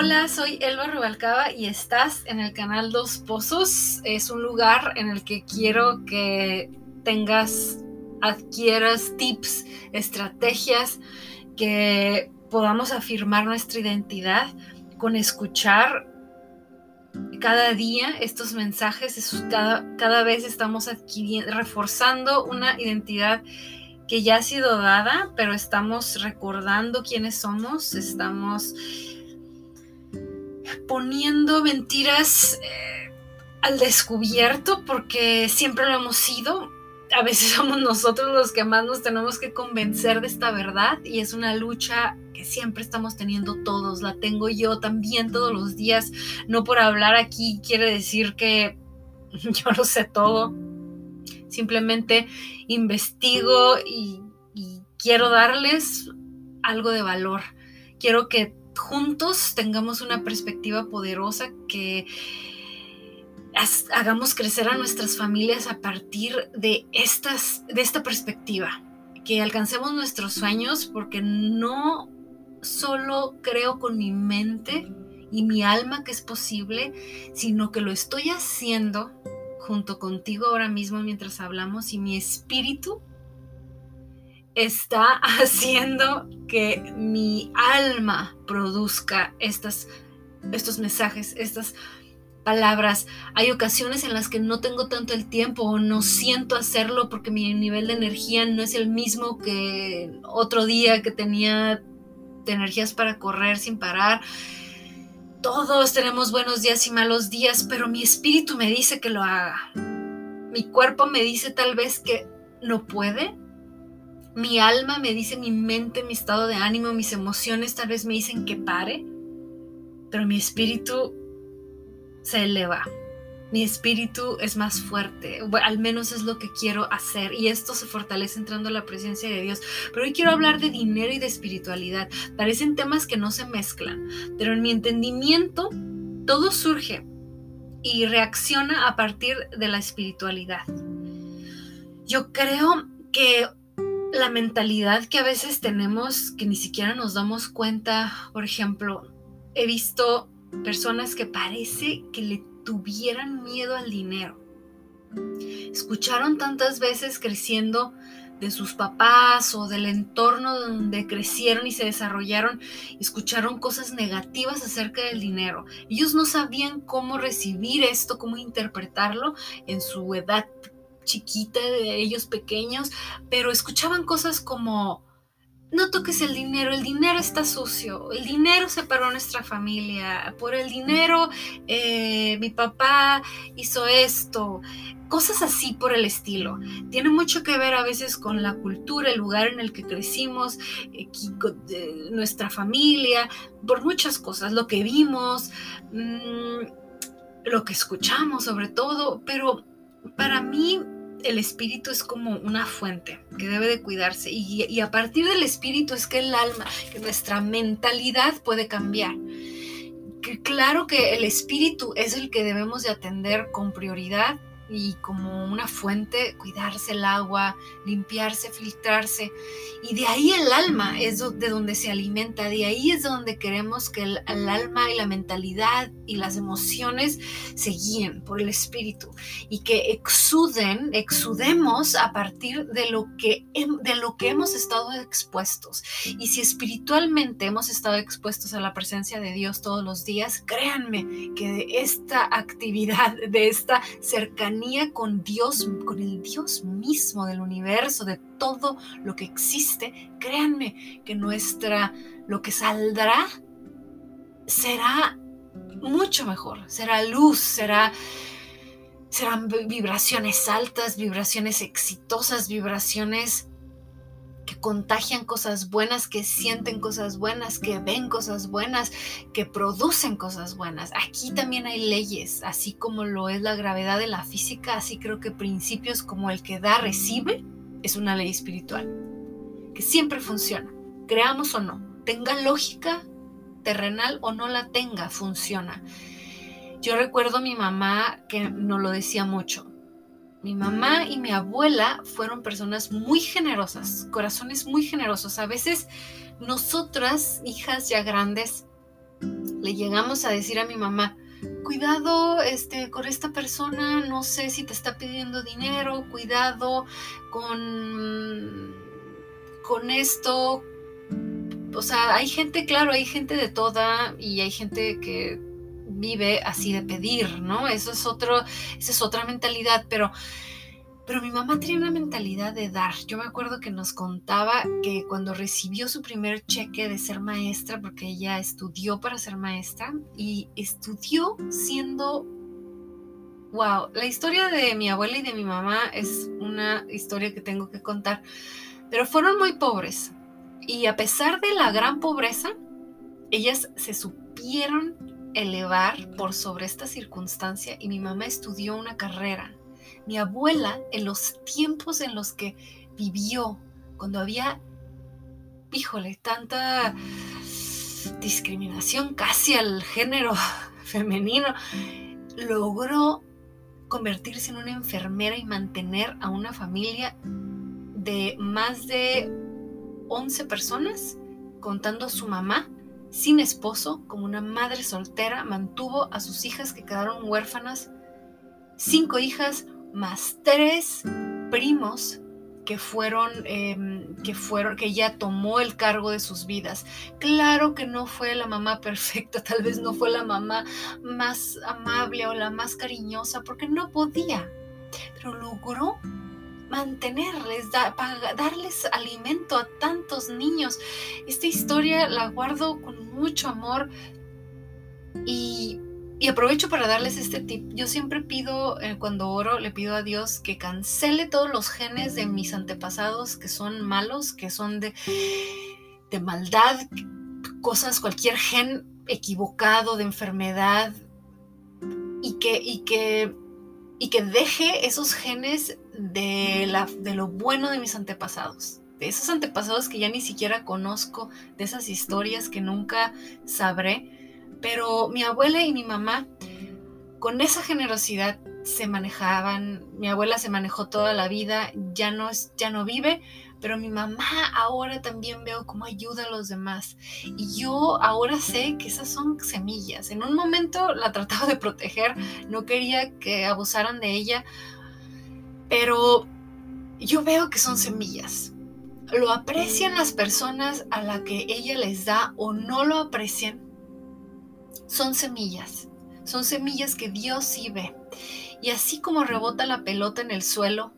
Hola, soy Elba Rubalcaba y estás en el canal Dos Pozos. Es un lugar en el que quiero que tengas, adquieras tips, estrategias, que podamos afirmar nuestra identidad con escuchar cada día estos mensajes, cada, cada vez estamos adquiriendo, reforzando una identidad que ya ha sido dada, pero estamos recordando quiénes somos, estamos poniendo mentiras eh, al descubierto porque siempre lo hemos sido. A veces somos nosotros los que más nos tenemos que convencer de esta verdad y es una lucha que siempre estamos teniendo todos. La tengo yo también todos los días. No por hablar aquí quiere decir que yo lo sé todo. Simplemente investigo y, y quiero darles algo de valor. Quiero que juntos tengamos una perspectiva poderosa que hagamos crecer a nuestras familias a partir de, estas, de esta perspectiva, que alcancemos nuestros sueños porque no solo creo con mi mente y mi alma que es posible, sino que lo estoy haciendo junto contigo ahora mismo mientras hablamos y mi espíritu está haciendo que mi alma produzca estos mensajes, estas palabras. Hay ocasiones en las que no tengo tanto el tiempo o no siento hacerlo porque mi nivel de energía no es el mismo que otro día que tenía energías para correr sin parar. Todos tenemos buenos días y malos días, pero mi espíritu me dice que lo haga. Mi cuerpo me dice tal vez que no puede, mi alma me dice, mi mente, mi estado de ánimo, mis emociones tal vez me dicen que pare, pero mi espíritu se eleva. Mi espíritu es más fuerte, al menos es lo que quiero hacer y esto se fortalece entrando a la presencia de Dios. Pero hoy quiero hablar de dinero y de espiritualidad. Parecen temas que no se mezclan, pero en mi entendimiento todo surge y reacciona a partir de la espiritualidad. Yo creo que la mentalidad que a veces tenemos que ni siquiera nos damos cuenta. Por ejemplo, he visto personas que parece que le tuvieran miedo al dinero. Escucharon tantas veces creciendo de sus papás o del entorno donde crecieron y se desarrollaron, escucharon cosas negativas acerca del dinero. Ellos no sabían cómo recibir esto, cómo interpretarlo en su edad chiquita de ellos pequeños, pero escuchaban cosas como, no toques el dinero, el dinero está sucio, el dinero separó nuestra familia, por el dinero eh, mi papá hizo esto, cosas así por el estilo. Tiene mucho que ver a veces con la cultura, el lugar en el que crecimos, eh, nuestra familia, por muchas cosas, lo que vimos, mm, lo que escuchamos sobre todo, pero para mí el espíritu es como una fuente que debe de cuidarse y, a partir del espíritu es que el alma, que nuestra mentalidad puede cambiar. Que claro que el espíritu es el que debemos de atender con prioridad y como una fuente, cuidarse el agua, limpiarse, filtrarse. Y de ahí el alma es de donde se alimenta, de ahí es donde queremos que el, alma y la mentalidad y las emociones se guíen por el espíritu y que exuden, exudemos a partir de lo que, de lo que hemos estado expuestos. Y si espiritualmente hemos estado expuestos a la presencia de Dios todos los días, créanme que de esta actividad, de esta cercanía, con Dios, con el Dios mismo del universo, de todo lo que existe, créanme que nuestra, lo que saldrá será mucho mejor, será luz, será serán vibraciones altas, vibraciones exitosas, vibraciones contagian cosas buenas, que sienten cosas buenas, que ven cosas buenas, que producen cosas buenas. Aquí también hay leyes, así como lo es la gravedad de la física, así creo que principios como el que da, recibe, es una ley espiritual, que siempre funciona, creamos o no, tenga lógica terrenal o no la tenga, funciona. Yo recuerdo a mi mamá que nos lo decía mucho, mi mamá y mi abuela fueron personas muy generosas, corazones muy generosos. A veces nosotras, hijas ya grandes, le llegamos a decir a mi mamá, cuidado este, con esta persona, no sé si te está pidiendo dinero, cuidado con, con esto. O sea, hay gente, claro, hay gente de toda y hay gente que vive así de pedir, ¿no? Eso es otro, esa es otra mentalidad, pero pero mi mamá tenía una mentalidad de dar. Yo me acuerdo que nos contaba que cuando recibió su primer cheque de ser maestra, porque ella estudió para ser maestra y estudió siendo... Wow, la historia de mi abuela y de mi mamá es una historia que tengo que contar, pero fueron muy pobres. Y a pesar de la gran pobreza, ellas se supieron elevar por sobre esta circunstancia y mi mamá estudió una carrera. Mi abuela, en los tiempos en los que vivió, cuando había, híjole, tanta discriminación casi al género femenino, logró convertirse en una enfermera y mantener a una familia de más de 11 personas, contando a su mamá, sin esposo, como una madre soltera, mantuvo a sus hijas que quedaron huérfanas, cinco hijas, más tres primos que fueron, em, que fueron, que ya tomó el cargo de sus vidas. Claro que no fue la mamá perfecta, tal vez no fue la mamá más amable o la más cariñosa, porque no podía, pero logró mantenerles, darles alimento a niños. Esta historia la guardo con mucho amor y y aprovecho para darles este tip. Yo siempre pido, eh, cuando oro, le pido a Dios que cancele todos los genes de mis antepasados que son malos, que son de, de maldad, cosas, cualquier gen equivocado de enfermedad y que, y que, y que deje esos genes de, la, de lo bueno de mis antepasados. De esos antepasados que ya ni siquiera conozco, de esas historias que nunca sabré pero mi abuela y mi mamá, con esa generosidad, se manejaban. Mi abuela se manejó toda la vida, ya no, ya no vive, pero mi mamá ahora también veo cómo ayuda a los demás. Y yo ahora sé que esas son semillas. En un momento la trataba de proteger, no quería que abusaran de ella, pero yo veo que son semillas. Lo aprecian las personas a la que ella les da o no lo aprecian son semillas, son semillas que Dios sí ve. Y así como rebota la pelota en el suelo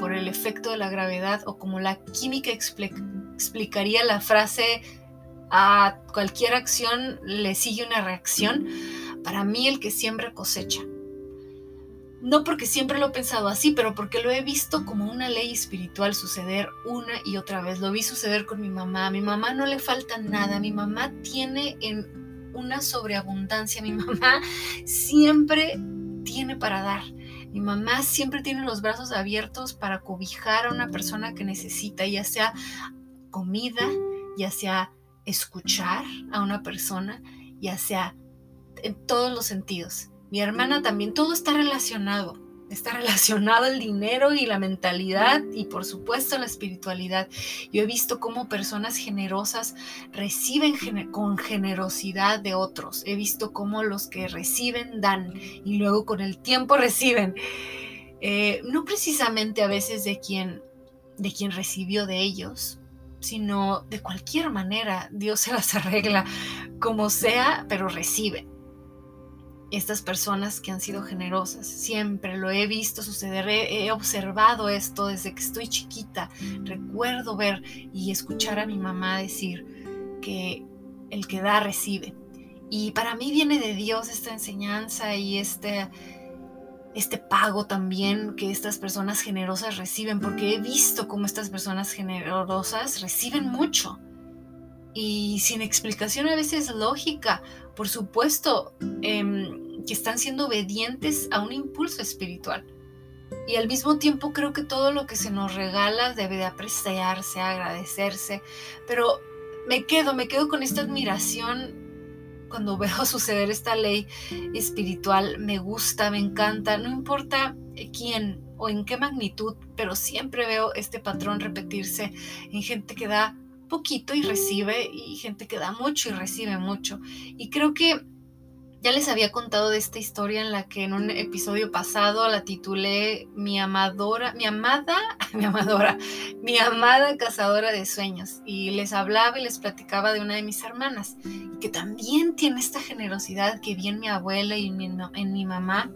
por el efecto de la gravedad o como la química explicaría la frase a cualquier acción le sigue una reacción, para mí el que siembra cosecha. No porque siempre lo he pensado así, pero porque lo he visto como una ley espiritual suceder una y otra vez. Lo vi suceder con mi mamá. A mi mamá no le falta nada. Mi mamá tiene en una sobreabundancia. Mi mamá siempre tiene para dar. Mi mamá siempre tiene los brazos abiertos para cobijar a una persona que necesita, ya sea comida, ya sea escuchar a una persona, ya sea en todos los sentidos. Mi hermana también, todo está relacionado está relacionado el dinero y la mentalidad y por supuesto la espiritualidad. Yo he visto cómo personas generosas reciben con generosidad de otros. He visto cómo los que reciben dan y luego con el tiempo reciben. Eh, no precisamente a veces de quien, de quien recibió de ellos, sino de cualquier manera Dios se las arregla como sea, pero reciben estas personas que han sido generosas. Siempre lo he visto suceder, he, observado esto desde que estoy chiquita. Recuerdo ver y escuchar a mi mamá decir que el que da recibe. Y para mí viene de Dios esta enseñanza y este, este pago también que estas personas generosas reciben, porque he visto cómo estas personas generosas reciben mucho y sin explicación a veces lógica. Por supuesto, em, que están siendo obedientes a un impulso espiritual. Y al mismo tiempo creo que todo lo que se nos regala debe de apreciarse, agradecerse. Pero me quedo, me quedo con esta admiración cuando veo suceder esta ley espiritual. Me gusta, me encanta, no importa quién o en qué magnitud, pero siempre veo este patrón repetirse en gente que da poquito y recibe, y gente que da mucho y recibe mucho. Y creo que ya les había contado de esta historia en la que en un episodio pasado la titulé Mi amadora, mi amada, mi amadora, mi amada cazadora de sueños. Y les hablaba y les platicaba de una de mis hermanas, que también tiene esta generosidad que vi en mi abuela y en mi, en mi mamá.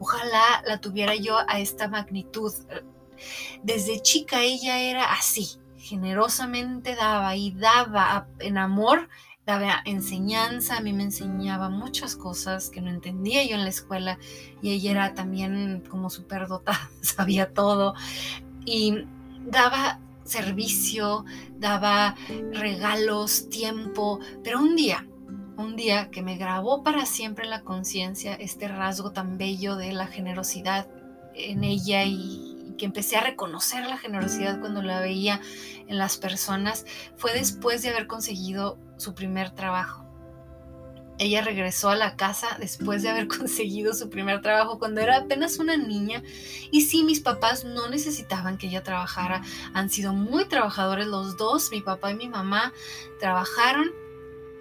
Ojalá la tuviera yo a esta magnitud. Desde chica ella era así, generosamente daba y daba en amor daba enseñanza, a mí me enseñaba muchas cosas que no entendía yo en la escuela y ella era también como súper dotada, sabía todo y daba servicio, daba regalos, tiempo, pero un día, un día que me grabó para siempre la conciencia este rasgo tan bello de la generosidad en ella y, que empecé a reconocer la generosidad cuando la veía en las personas fue después de haber conseguido su primer trabajo. Ella regresó a la casa después de haber conseguido su primer trabajo cuando era apenas una niña y sí, mis papás no necesitaban que ella trabajara. Han sido muy trabajadores los dos, mi papá y mi mamá trabajaron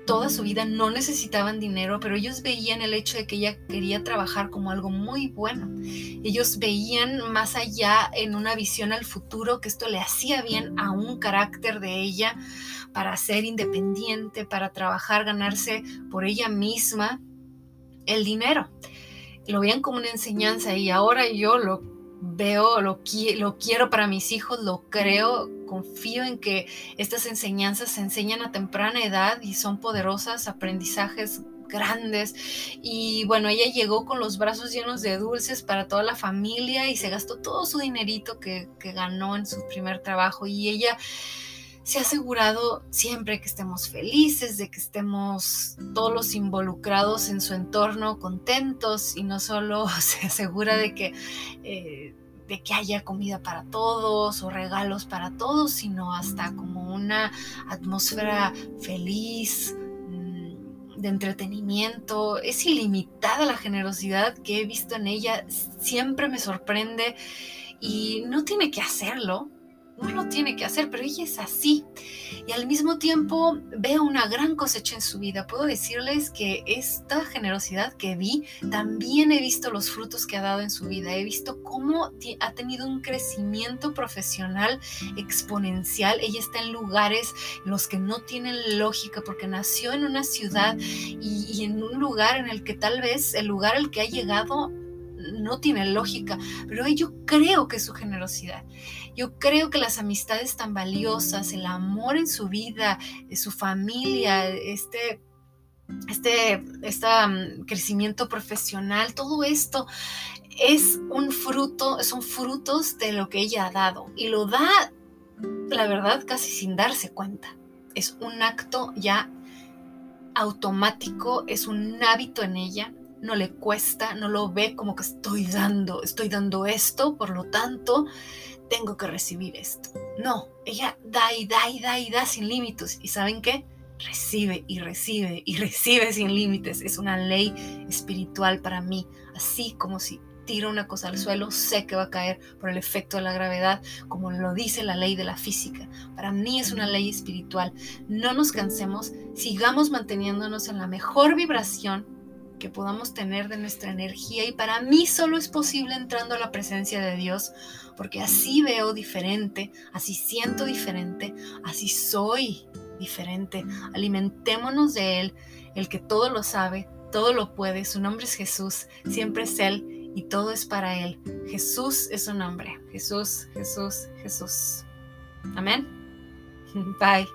toda su vida no necesitaban dinero, pero ellos veían el hecho de que ella quería trabajar como algo muy bueno. Ellos veían más allá en una visión al futuro que esto le hacía bien a un carácter de ella para ser independiente, para trabajar, ganarse por ella misma el dinero. Lo veían como una enseñanza y ahora yo lo veo, lo, quiero para mis hijos, lo creo, confío en que estas enseñanzas se enseñan a temprana edad y son poderosas, aprendizajes grandes. Y bueno, ella llegó con los brazos llenos de dulces para toda la familia y se gastó todo su dinerito que, que ganó en su primer trabajo. Y ella se ha asegurado siempre que estemos felices, de que estemos todos los involucrados en su entorno contentos y no solo se asegura de que, eh, que haya comida para todos o regalos para todos, sino hasta como una atmósfera feliz, mm, de entretenimiento. Es ilimitada la generosidad que he visto en ella, siempre me sorprende y no tiene que hacerlo no lo tiene que hacer, pero ella es así. Y al mismo tiempo veo una gran cosecha en su vida. Puedo decirles que esta generosidad que vi, también he visto los frutos que ha dado en su vida. He visto cómo ha tenido un crecimiento profesional exponencial. Ella está en lugares en los que no tienen lógica porque nació en una ciudad y, en un lugar en el que tal vez el lugar al que ha llegado no tiene lógica, pero yo creo que su generosidad. Yo creo que las amistades tan valiosas, el amor en su vida, su familia, este este, este crecimiento profesional, todo esto es un fruto, son frutos de lo que ella ha dado y lo da, la verdad, casi sin darse cuenta. Es un acto ya automático, es un hábito en ella no le cuesta, no lo ve como que estoy dando, estoy dando esto, por lo tanto, tengo que recibir esto. No, ella da y da y da y da sin límites. ¿Y saben qué? Recibe y recibe y recibe sin límites. Es una ley espiritual para mí, así como si tiro una cosa al suelo, sé que va a caer por el efecto de la gravedad, como lo dice la ley de la física. Para mí es una ley espiritual. No nos cansemos, sigamos manteniéndonos en la mejor vibración que podamos tener de nuestra energía y para mí solo es posible entrando a la presencia de Dios porque así veo diferente, así siento diferente, así soy diferente. Alimentémonos de Él, el que todo lo sabe, todo lo puede, su nombre es Jesús, siempre es Él y todo es para Él. Jesús es su nombre, Jesús, Jesús, Jesús. Amén. Bye.